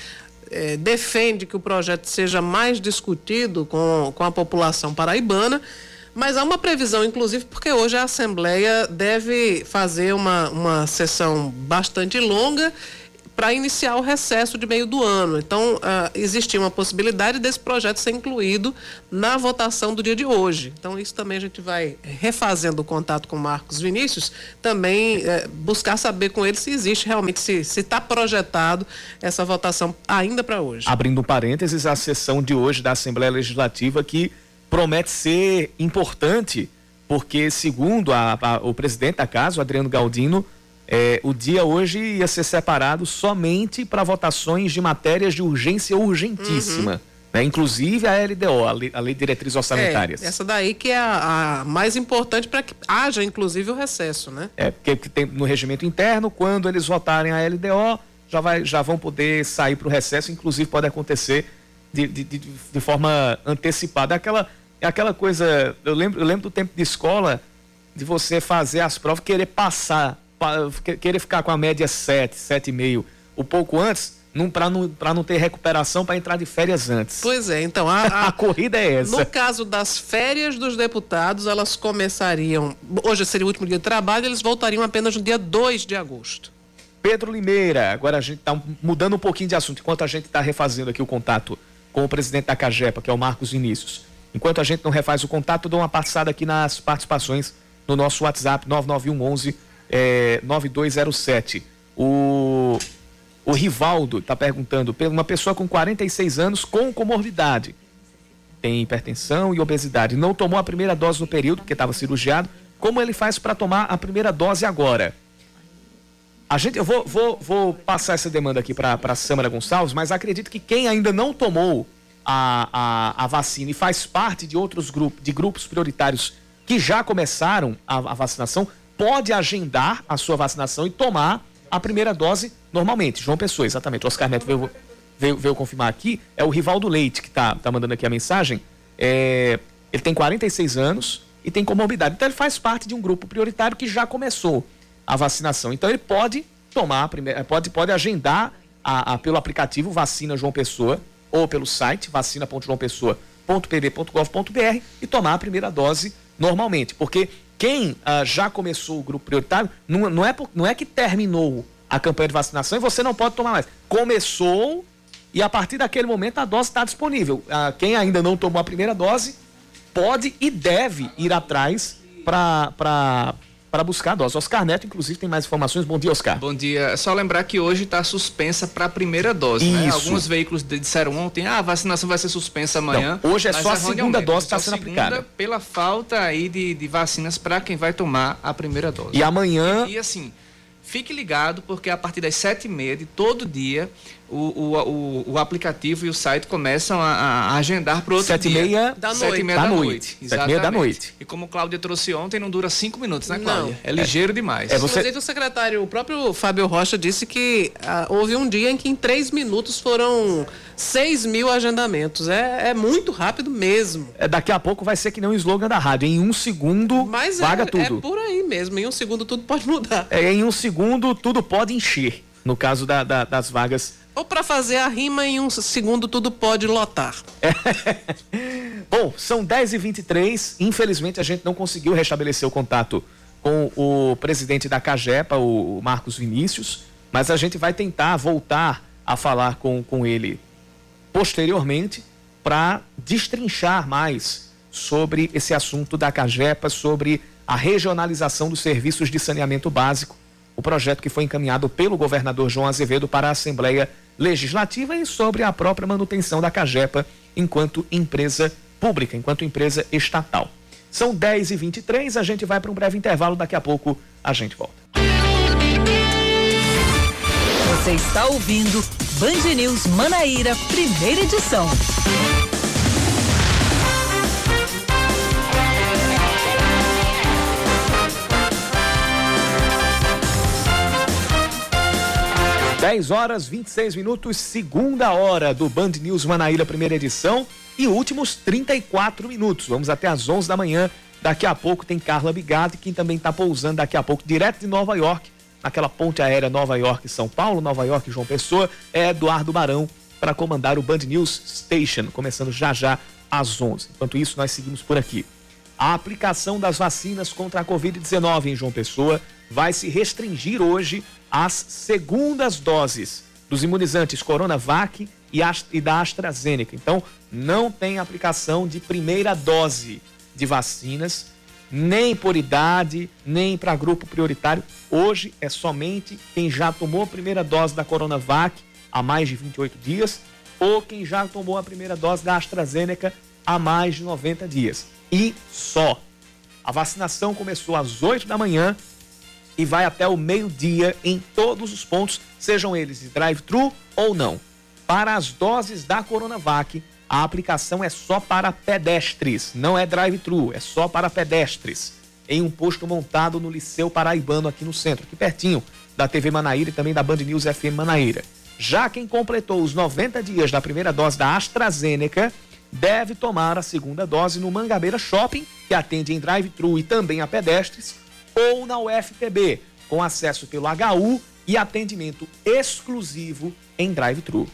é, defende que o projeto seja mais discutido com, com a população paraibana, mas há uma previsão, inclusive, porque hoje a Assembleia deve fazer uma, uma sessão bastante longa para iniciar o recesso de meio do ano. Então, uh, existia uma possibilidade desse projeto ser incluído na votação do dia de hoje. Então, isso também a gente vai refazendo o contato com Marcos Vinícius, também uh, buscar saber com ele se existe realmente, se está projetado essa votação ainda para hoje. Abrindo parênteses, a sessão de hoje da Assembleia Legislativa que promete ser importante, porque, segundo a, a, o presidente da casa, o Adriano Galdino, é, o dia hoje ia ser separado somente para votações de matérias de urgência urgentíssima. Uhum. Né? Inclusive a LDO, a Lei, a lei de Diretrizes Orçamentárias. É, essa daí que é a, a mais importante para que haja, inclusive, o recesso, né? É, porque tem no regimento interno, quando eles votarem a LDO, já, vai, já vão poder sair para o recesso, inclusive pode acontecer de, de, de, de forma antecipada. É aquela, é aquela coisa, eu lembro, eu lembro do tempo de escola, de você fazer as provas, querer passar querer ficar com a média 7, 7,5, o pouco antes, para não, não ter recuperação para entrar de férias antes. Pois é, então a, a, a, corrida é essa. No caso das férias dos deputados, elas começariam. Hoje seria o último dia de trabalho, eles voltariam apenas no dia 2 de agosto. Pedro Limeira, agora a gente está mudando um pouquinho de assunto, enquanto a gente está refazendo aqui o contato com o presidente da Cagepa, que é o Marcos Vinícius. Enquanto a gente não refaz o contato, dou uma passada aqui nas participações no nosso WhatsApp 9911 é, 9207. O, o Rivaldo está perguntando, uma pessoa com 46 anos com comorbidade, tem hipertensão e obesidade, não tomou a primeira dose no período, porque estava cirurgiado, como ele faz para tomar a primeira dose agora? A gente, eu vou, vou, vou passar essa demanda aqui para a Samara Gonçalves, mas acredito que quem ainda não tomou a, a, a vacina e faz parte de outros grupos, de grupos prioritários que já começaram a, a vacinação, pode agendar a sua vacinação e tomar a primeira dose normalmente. João Pessoa, exatamente. O Oscar Neto veio, veio, veio confirmar aqui. É o Rivaldo Leite que está tá mandando aqui a mensagem. É, ele tem 46 anos e tem comorbidade. Então ele faz parte de um grupo prioritário que já começou a vacinação. Então ele pode tomar, primeira, pode, pode agendar a, a, pelo aplicativo Vacina João Pessoa ou pelo site vacina.joaopessoa.pb.gov.br e tomar a primeira dose normalmente. Porque quem uh, já começou o grupo prioritário, não, não, é, não é que terminou a campanha de vacinação e você não pode tomar mais. Começou e a partir daquele momento a dose está disponível. Uh, quem ainda não tomou a primeira dose pode e deve ir atrás para para buscar a dose. Oscar Neto, inclusive, tem mais informações. Bom dia, Oscar. Bom dia. É só lembrar que hoje está suspensa para a primeira dose. Né? Alguns veículos disseram ontem, ah, a vacinação vai ser suspensa amanhã. Não, hoje é só a segunda dose que está sendo aplicada. Pela falta aí de, de vacinas para quem vai tomar a primeira dose. E amanhã. E, e assim, fique ligado, porque a partir das sete e meia de todo dia o, o, o, o, aplicativo e o site começam a, a agendar para outro Sete dia. Meia da noite. Sete e meia da, da noite. noite. Sete e meia da noite. E como Cláudia trouxe ontem, não dura cinco minutos, né, Cláudia? Não. É ligeiro é, demais. É você... Inclusive o secretário, o próprio Fábio Rocha disse que ah, houve um dia em que em três minutos foram seis mil agendamentos. É, é muito rápido mesmo. É, daqui a pouco vai ser que nem o slogan da rádio. Em um segundo, Mas vaga é, tudo. É por aí mesmo. Em um segundo tudo pode mudar. É, em um segundo tudo pode encher. No caso da, da, das vagas ou para fazer a rima em um segundo tudo pode lotar. Bom, são 10h23. Infelizmente a gente não conseguiu restabelecer o contato com o presidente da Cagepa, o Marcos Vinícius, mas a gente vai tentar voltar a falar com, com ele posteriormente para destrinchar mais sobre esse assunto da Cagepa, sobre a regionalização dos serviços de saneamento básico, o projeto que foi encaminhado pelo governador João Azevedo para a Assembleia legislativa e sobre a própria manutenção da Cagepa enquanto empresa pública, enquanto empresa estatal. São 10 e 23 a gente vai para um breve intervalo, daqui a pouco a gente volta. Você está ouvindo Band News Manaíra, primeira edição. 10 horas 26 minutos, segunda hora do Band News Manaíra, primeira edição, e últimos 34 minutos. Vamos até às 11 da manhã. Daqui a pouco tem Carla Bigatti, quem também está pousando daqui a pouco, direto de Nova York, naquela ponte aérea Nova York-São Paulo, Nova York-João Pessoa, é Eduardo Barão para comandar o Band News Station, começando já já às 11. Enquanto isso, nós seguimos por aqui. A aplicação das vacinas contra a Covid-19 em João Pessoa vai se restringir hoje às segundas doses dos imunizantes Coronavac e da AstraZeneca. Então, não tem aplicação de primeira dose de vacinas, nem por idade, nem para grupo prioritário. Hoje é somente quem já tomou a primeira dose da Coronavac há mais de 28 dias ou quem já tomou a primeira dose da AstraZeneca há mais de 90 dias. E só. A vacinação começou às 8 da manhã e vai até o meio-dia em todos os pontos, sejam eles drive-thru ou não. Para as doses da Coronavac, a aplicação é só para pedestres, não é drive-thru, é só para pedestres. Em um posto montado no Liceu Paraibano, aqui no centro, aqui pertinho da TV Manaíra e também da Band News FM Manaíra. Já quem completou os 90 dias da primeira dose da AstraZeneca deve tomar a segunda dose no Mangabeira Shopping, que atende em drive-thru e também a pedestres, ou na UFPB, com acesso pelo HU e atendimento exclusivo em drive-thru.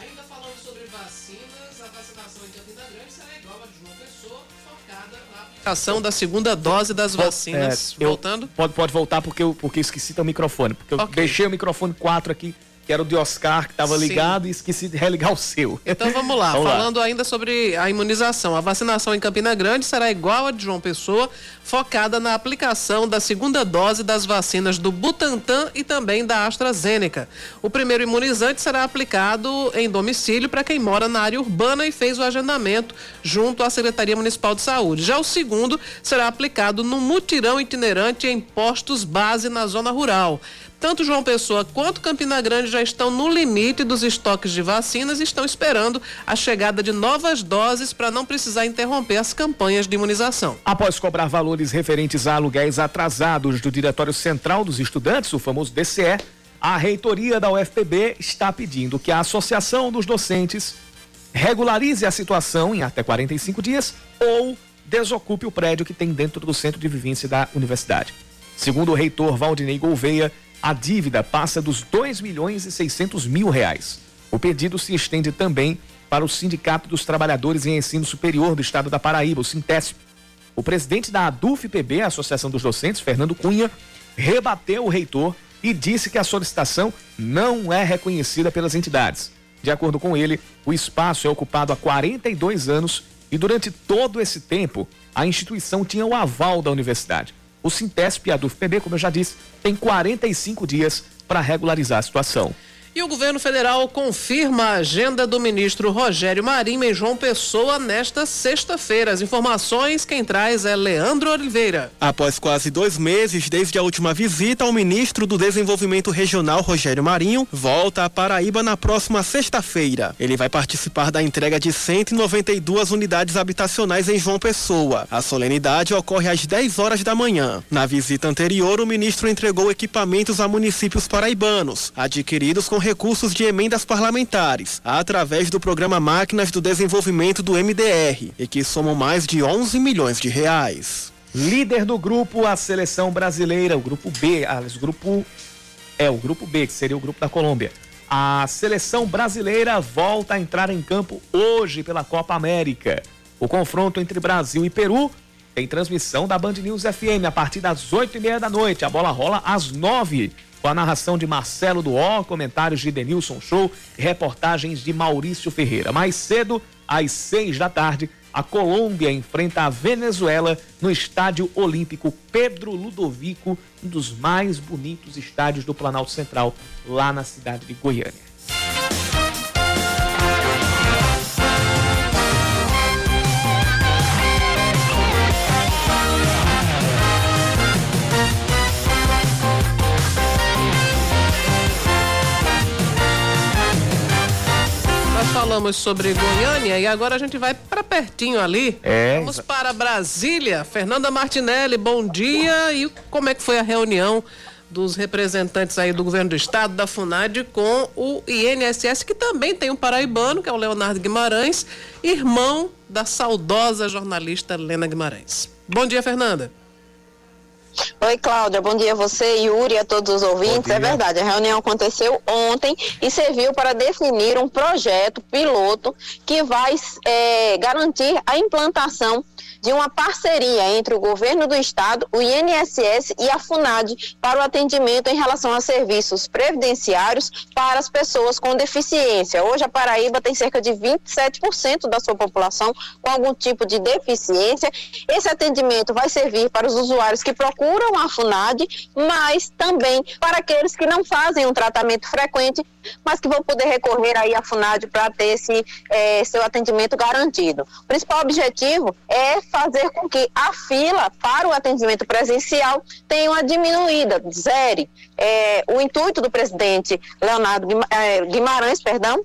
Ainda falando sobre vacinas, a vacinação em Campina Grande será igual a de João Pessoa, focada na aplicação da segunda dose das vacinas. É, Voltando? Pode, pode voltar porque eu porque esqueci teu microfone, porque eu okay. deixei o microfone 4 aqui que era o de Oscar, que estava ligado e esqueci de religar o seu. Então vamos lá, vamos falando lá. ainda sobre a imunização. A vacinação em Campina Grande será igual a de João Pessoa, focada na aplicação da segunda dose das vacinas do Butantan e também da AstraZeneca. O primeiro imunizante será aplicado em domicílio para quem mora na área urbana e fez o agendamento junto à Secretaria Municipal de Saúde. Já o segundo será aplicado no mutirão itinerante em postos base na zona rural. Tanto João Pessoa quanto Campina Grande já estão no limite dos estoques de vacinas e estão esperando a chegada de novas doses para não precisar interromper as campanhas de imunização. Após cobrar valores referentes a aluguéis atrasados do Diretório Central dos Estudantes, o famoso DCE, a reitoria da UFPB está pedindo que a Associação dos Docentes regularize a situação em até 45 dias ou desocupe o prédio que tem dentro do centro de vivência da universidade. Segundo o reitor Valdinei Gouveia, a dívida passa dos 2 milhões e 600 mil reais. O pedido se estende também para o Sindicato dos Trabalhadores em Ensino Superior do Estado da Paraíba, o Sintesp. O presidente da ADUF-PB, Associação dos Docentes, Fernando Cunha, rebateu o reitor e disse que a solicitação não é reconhecida pelas entidades. De acordo com ele, o espaço é ocupado há 42 anos e durante todo esse tempo a instituição tinha o aval da universidade. O Sintesp e a DUFPB, como eu já disse, tem 45 dias para regularizar a situação. E o governo federal confirma a agenda do ministro Rogério Marinho em João Pessoa nesta sexta-feira. As informações quem traz é Leandro Oliveira. Após quase dois meses desde a última visita, o ministro do Desenvolvimento Regional, Rogério Marinho, volta a Paraíba na próxima sexta-feira. Ele vai participar da entrega de 192 unidades habitacionais em João Pessoa. A solenidade ocorre às 10 horas da manhã. Na visita anterior, o ministro entregou equipamentos a municípios paraibanos, adquiridos com recursos de emendas parlamentares, através do programa Máquinas do Desenvolvimento do MDR, e que somam mais de 11 milhões de reais. Líder do grupo, a seleção brasileira, o grupo B, aliás, o grupo é o grupo B, que seria o grupo da Colômbia. A seleção brasileira volta a entrar em campo hoje pela Copa América. O confronto entre Brasil e Peru tem transmissão da Band News FM a partir das oito e meia da noite. A bola rola às nove com a narração de Marcelo Duó, comentários de Denilson Show reportagens de Maurício Ferreira. Mais cedo, às seis da tarde, a Colômbia enfrenta a Venezuela no Estádio Olímpico Pedro Ludovico, um dos mais bonitos estádios do Planalto Central, lá na cidade de Goiânia. Falamos sobre Goiânia e agora a gente vai para pertinho ali. É. Vamos para Brasília. Fernanda Martinelli, bom dia. E como é que foi a reunião dos representantes aí do governo do estado, da FUNAD, com o INSS, que também tem um paraibano, que é o Leonardo Guimarães, irmão da saudosa jornalista Lena Guimarães. Bom dia, Fernanda. Oi, Cláudia, bom dia a você, Yuri e a todos os ouvintes. É verdade, a reunião aconteceu ontem e serviu para definir um projeto piloto que vai é, garantir a implantação de uma parceria entre o governo do estado, o INSS e a FUNAD para o atendimento em relação a serviços previdenciários para as pessoas com deficiência. Hoje a Paraíba tem cerca de 27% da sua população com algum tipo de deficiência. Esse atendimento vai servir para os usuários que procuram a FUNAD, mas também para aqueles que não fazem um tratamento frequente, mas que vão poder recorrer aí à FUNAD para ter esse é, seu atendimento garantido. O principal objetivo é fazer com que a fila para o atendimento presencial tenha uma diminuída, zere. É, o intuito do presidente Leonardo é, Guimarães, perdão,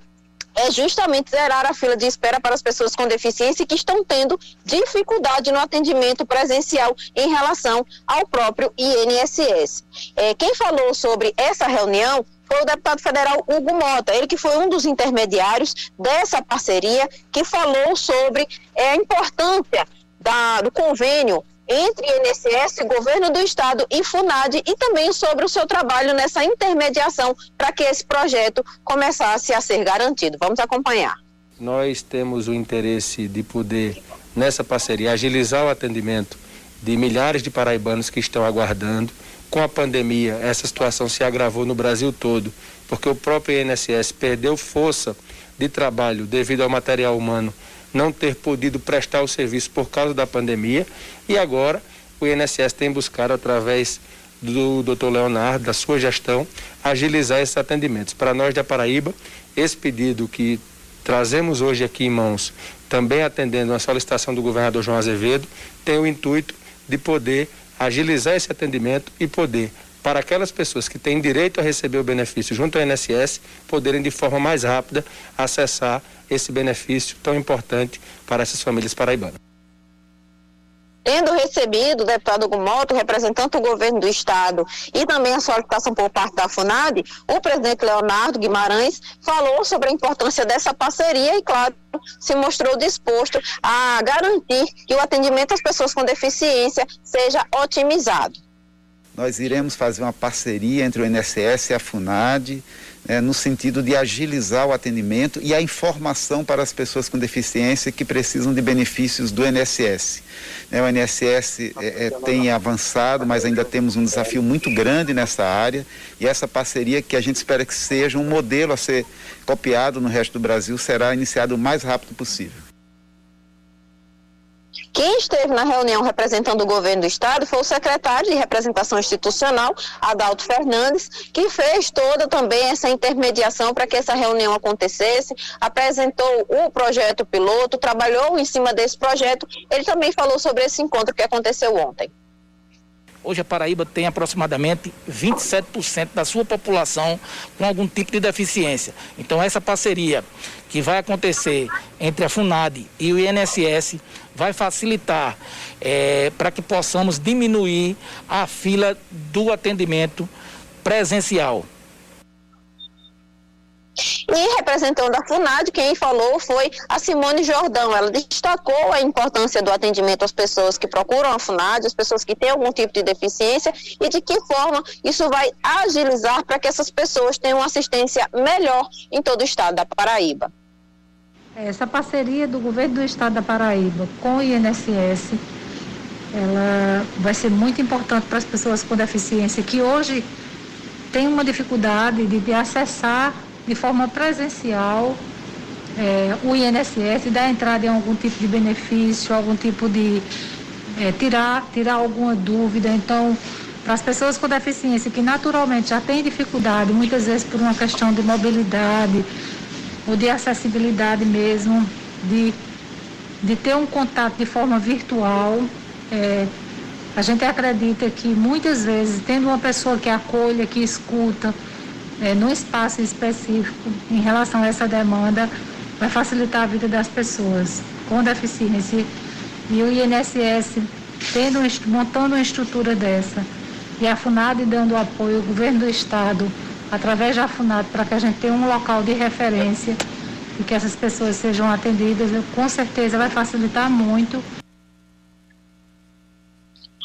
é justamente zerar a fila de espera para as pessoas com deficiência que estão tendo dificuldade no atendimento presencial em relação ao próprio INSS. É, quem falou sobre essa reunião foi o deputado federal Hugo Mota, ele que foi um dos intermediários dessa parceria, que falou sobre é, a importância da, do convênio entre INSS, governo do estado e FUNAD e também sobre o seu trabalho nessa intermediação para que esse projeto começasse a ser garantido. Vamos acompanhar. Nós temos o interesse de poder, nessa parceria, agilizar o atendimento de milhares de paraibanos que estão aguardando com a pandemia, essa situação se agravou no Brasil todo, porque o próprio INSS perdeu força de trabalho devido ao material humano não ter podido prestar o serviço por causa da pandemia e agora o INSS tem buscado através do Dr. Leonardo, da sua gestão, agilizar esses atendimentos. Para nós da Paraíba, esse pedido que trazemos hoje aqui em mãos, também atendendo a solicitação do governador João Azevedo, tem o intuito de poder agilizar esse atendimento e poder, para aquelas pessoas que têm direito a receber o benefício junto ao INSS, poderem de forma mais rápida acessar esse benefício tão importante para essas famílias paraibanas. Tendo recebido o deputado Gumoto, representando o governo do estado e também a solicitação por parte da FUNAD, o presidente Leonardo Guimarães falou sobre a importância dessa parceria e, claro, se mostrou disposto a garantir que o atendimento às pessoas com deficiência seja otimizado. Nós iremos fazer uma parceria entre o INSS e a FUNAD é, no sentido de agilizar o atendimento e a informação para as pessoas com deficiência que precisam de benefícios do INSS. É, o INSS é, é, tem avançado, mas ainda temos um desafio muito grande nessa área e essa parceria que a gente espera que seja um modelo a ser copiado no resto do Brasil será iniciado o mais rápido possível. Quem esteve na reunião representando o governo do estado foi o secretário de representação institucional, Adalto Fernandes, que fez toda também essa intermediação para que essa reunião acontecesse, apresentou o projeto piloto, trabalhou em cima desse projeto. Ele também falou sobre esse encontro que aconteceu ontem. Hoje a Paraíba tem aproximadamente 27% da sua população com algum tipo de deficiência. Então essa parceria que vai acontecer entre a FUNAD e o INSS vai facilitar é, para que possamos diminuir a fila do atendimento presencial. E representando a FUNAD, quem falou foi a Simone Jordão. Ela destacou a importância do atendimento às pessoas que procuram a FUNAD, as pessoas que têm algum tipo de deficiência e de que forma isso vai agilizar para que essas pessoas tenham assistência melhor em todo o estado da Paraíba. Essa parceria do governo do estado da Paraíba com o INSS, ela vai ser muito importante para as pessoas com deficiência que hoje têm uma dificuldade de, de acessar de forma presencial é, o INSS, dar entrada em algum tipo de benefício, algum tipo de é, tirar, tirar alguma dúvida. Então, para as pessoas com deficiência que naturalmente já têm dificuldade, muitas vezes por uma questão de mobilidade, ou de acessibilidade mesmo, de, de ter um contato de forma virtual. É, a gente acredita que muitas vezes, tendo uma pessoa que acolha, que escuta, é, num espaço específico em relação a essa demanda, vai facilitar a vida das pessoas com deficiência. E o INSS tendo, montando uma estrutura dessa, e a FUNAD dando apoio, o governo do Estado através da FUNAD, para que a gente tenha um local de referência e que essas pessoas sejam atendidas, com certeza vai facilitar muito.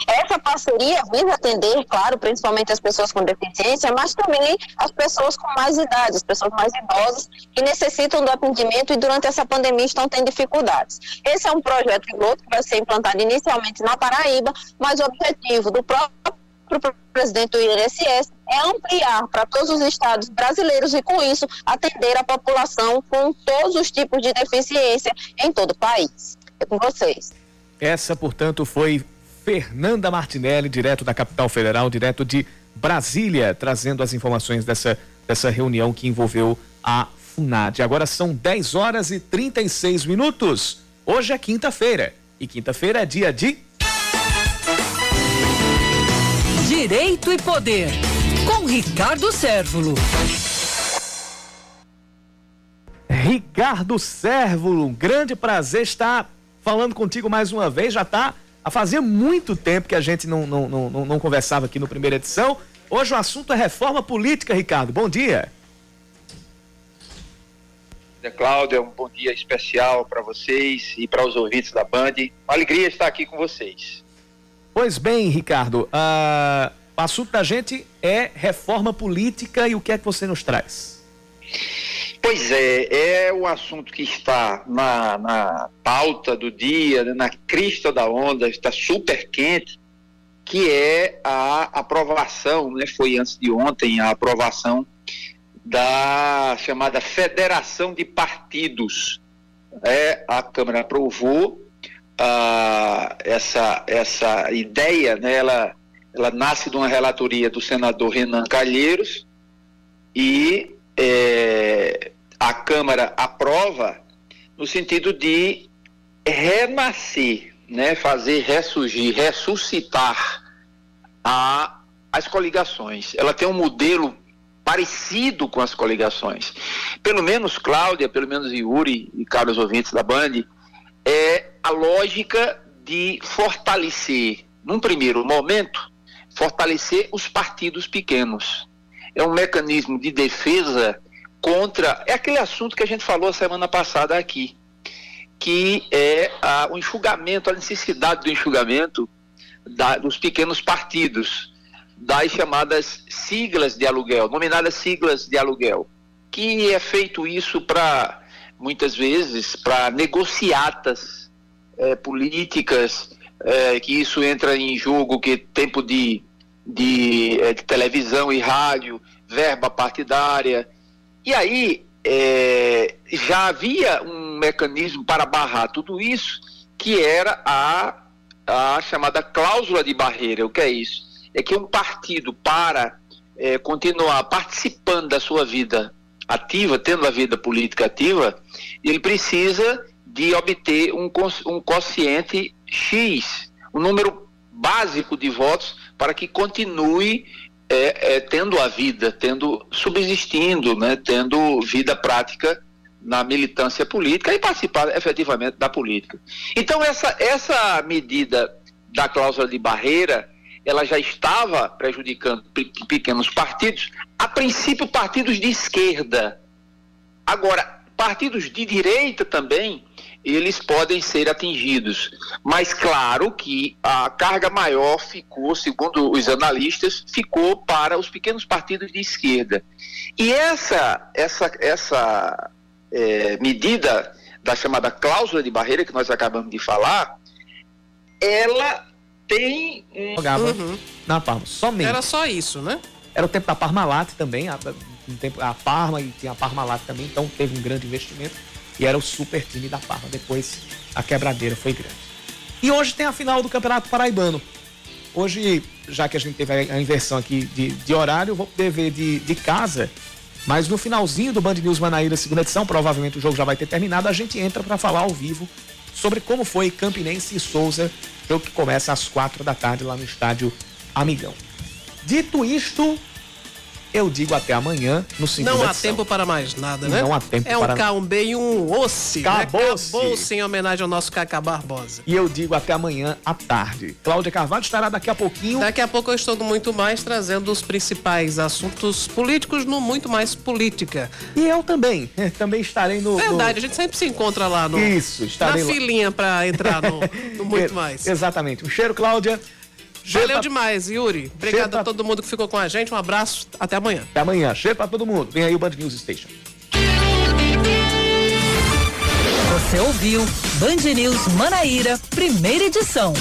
Essa parceria visa atender, claro, principalmente as pessoas com deficiência, mas também as pessoas com mais idade, as pessoas mais idosas que necessitam do atendimento e durante essa pandemia estão tendo dificuldades. Esse é um projeto piloto que vai ser implantado inicialmente na Paraíba, mas o objetivo do próprio presidente do INSS é ampliar para todos os estados brasileiros e, com isso, atender a população com todos os tipos de deficiência em todo o país. É com vocês. Essa, portanto, foi Fernanda Martinelli, direto da capital federal, direto de Brasília, trazendo as informações dessa, dessa reunião que envolveu a FUNAD. Agora são 10 horas e 36 minutos. Hoje é quinta-feira. E quinta-feira é dia de Direito e Poder, com Ricardo Sérvulo. Ricardo Sérvulo, um grande prazer estar falando contigo mais uma vez. Já está a fazer muito tempo que a gente não, não, não, não conversava aqui no primeira edição. Hoje o assunto é reforma política, Ricardo. Bom dia. Cláudia, um bom dia especial para vocês e para os ouvintes da Band. Uma alegria estar aqui com vocês. Pois bem, Ricardo, uh, o assunto da gente é reforma política e o que é que você nos traz? Pois é, é o assunto que está na, na pauta do dia, né, na crista da onda, está super quente, que é a aprovação, né, foi antes de ontem, a aprovação da chamada Federação de Partidos. É, a Câmara aprovou ah, essa, essa ideia, né, ela, ela nasce de uma relatoria do senador Renan Calheiros e é, a Câmara aprova no sentido de renascer, né, fazer ressurgir, ressuscitar a, as coligações. Ela tem um modelo parecido com as coligações. Pelo menos Cláudia, pelo menos Yuri e caros ouvintes da Band, é a lógica de fortalecer, num primeiro momento, fortalecer os partidos pequenos. É um mecanismo de defesa contra. É aquele assunto que a gente falou a semana passada aqui, que é a, o enxugamento, a necessidade do enxugamento da, dos pequenos partidos, das chamadas siglas de aluguel, nominadas siglas de aluguel, que é feito isso para, muitas vezes, para negociatas é, políticas, é, que isso entra em jogo, que tempo de, de, é, de televisão e rádio, verba partidária. E aí é, já havia um mecanismo para barrar tudo isso, que era a, a chamada cláusula de barreira. O que é isso? É que um partido, para é, continuar participando da sua vida ativa, tendo a vida política ativa, ele precisa de obter um, um quociente X, um número básico de votos para que continue é, é, tendo a vida, tendo subsistindo, né, tendo vida prática na militância política e participar efetivamente da política. Então essa essa medida da cláusula de barreira, ela já estava prejudicando pequenos partidos, a princípio partidos de esquerda. Agora, partidos de direita também eles podem ser atingidos. Mas claro que a carga maior ficou, segundo os analistas, ficou para os pequenos partidos de esquerda. E essa, essa, essa é, medida da chamada cláusula de barreira que nós acabamos de falar, ela tem um... Jogava uhum. na Parma, somente. Era só isso, né? Era o tempo da Parmalat também, a, a Parma e tinha a Parmalat também, então teve um grande investimento e era o super time da Parma. Depois a quebradeira foi grande. E hoje tem a final do Campeonato Paraibano. Hoje, já que a gente teve a inversão aqui de, de horário, eu vou poder ver de, de casa. Mas no finalzinho do Band News Manaíra, segunda edição, provavelmente o jogo já vai ter terminado, a gente entra para falar ao vivo sobre como foi Campinense e Souza, jogo que começa às quatro da tarde lá no estádio Amigão. Dito isto, eu digo até amanhã no segundo Não há tempo para mais nada, né? Não há tempo é para... É um K1B e um Acabou-se. Né? Acabou-se em homenagem ao nosso Cacá Barbosa. E eu digo até amanhã à tarde. Cláudia Carvalho estará daqui a pouquinho. Daqui a pouco eu estou no Muito Mais trazendo os principais assuntos políticos no Muito Mais Política. E eu também. Também estarei no... Verdade, no... a gente sempre se encontra lá no... Isso, estarei Na lá. filinha para entrar no, no Muito Mais. Exatamente. Um cheiro, Cláudia. Valeu pra... demais, Yuri. Obrigado pra... a todo mundo que ficou com a gente. Um abraço. Até amanhã. Até amanhã. Cheiro pra todo mundo. Vem aí o Band News Station. Você ouviu Band News Manaíra, primeira edição.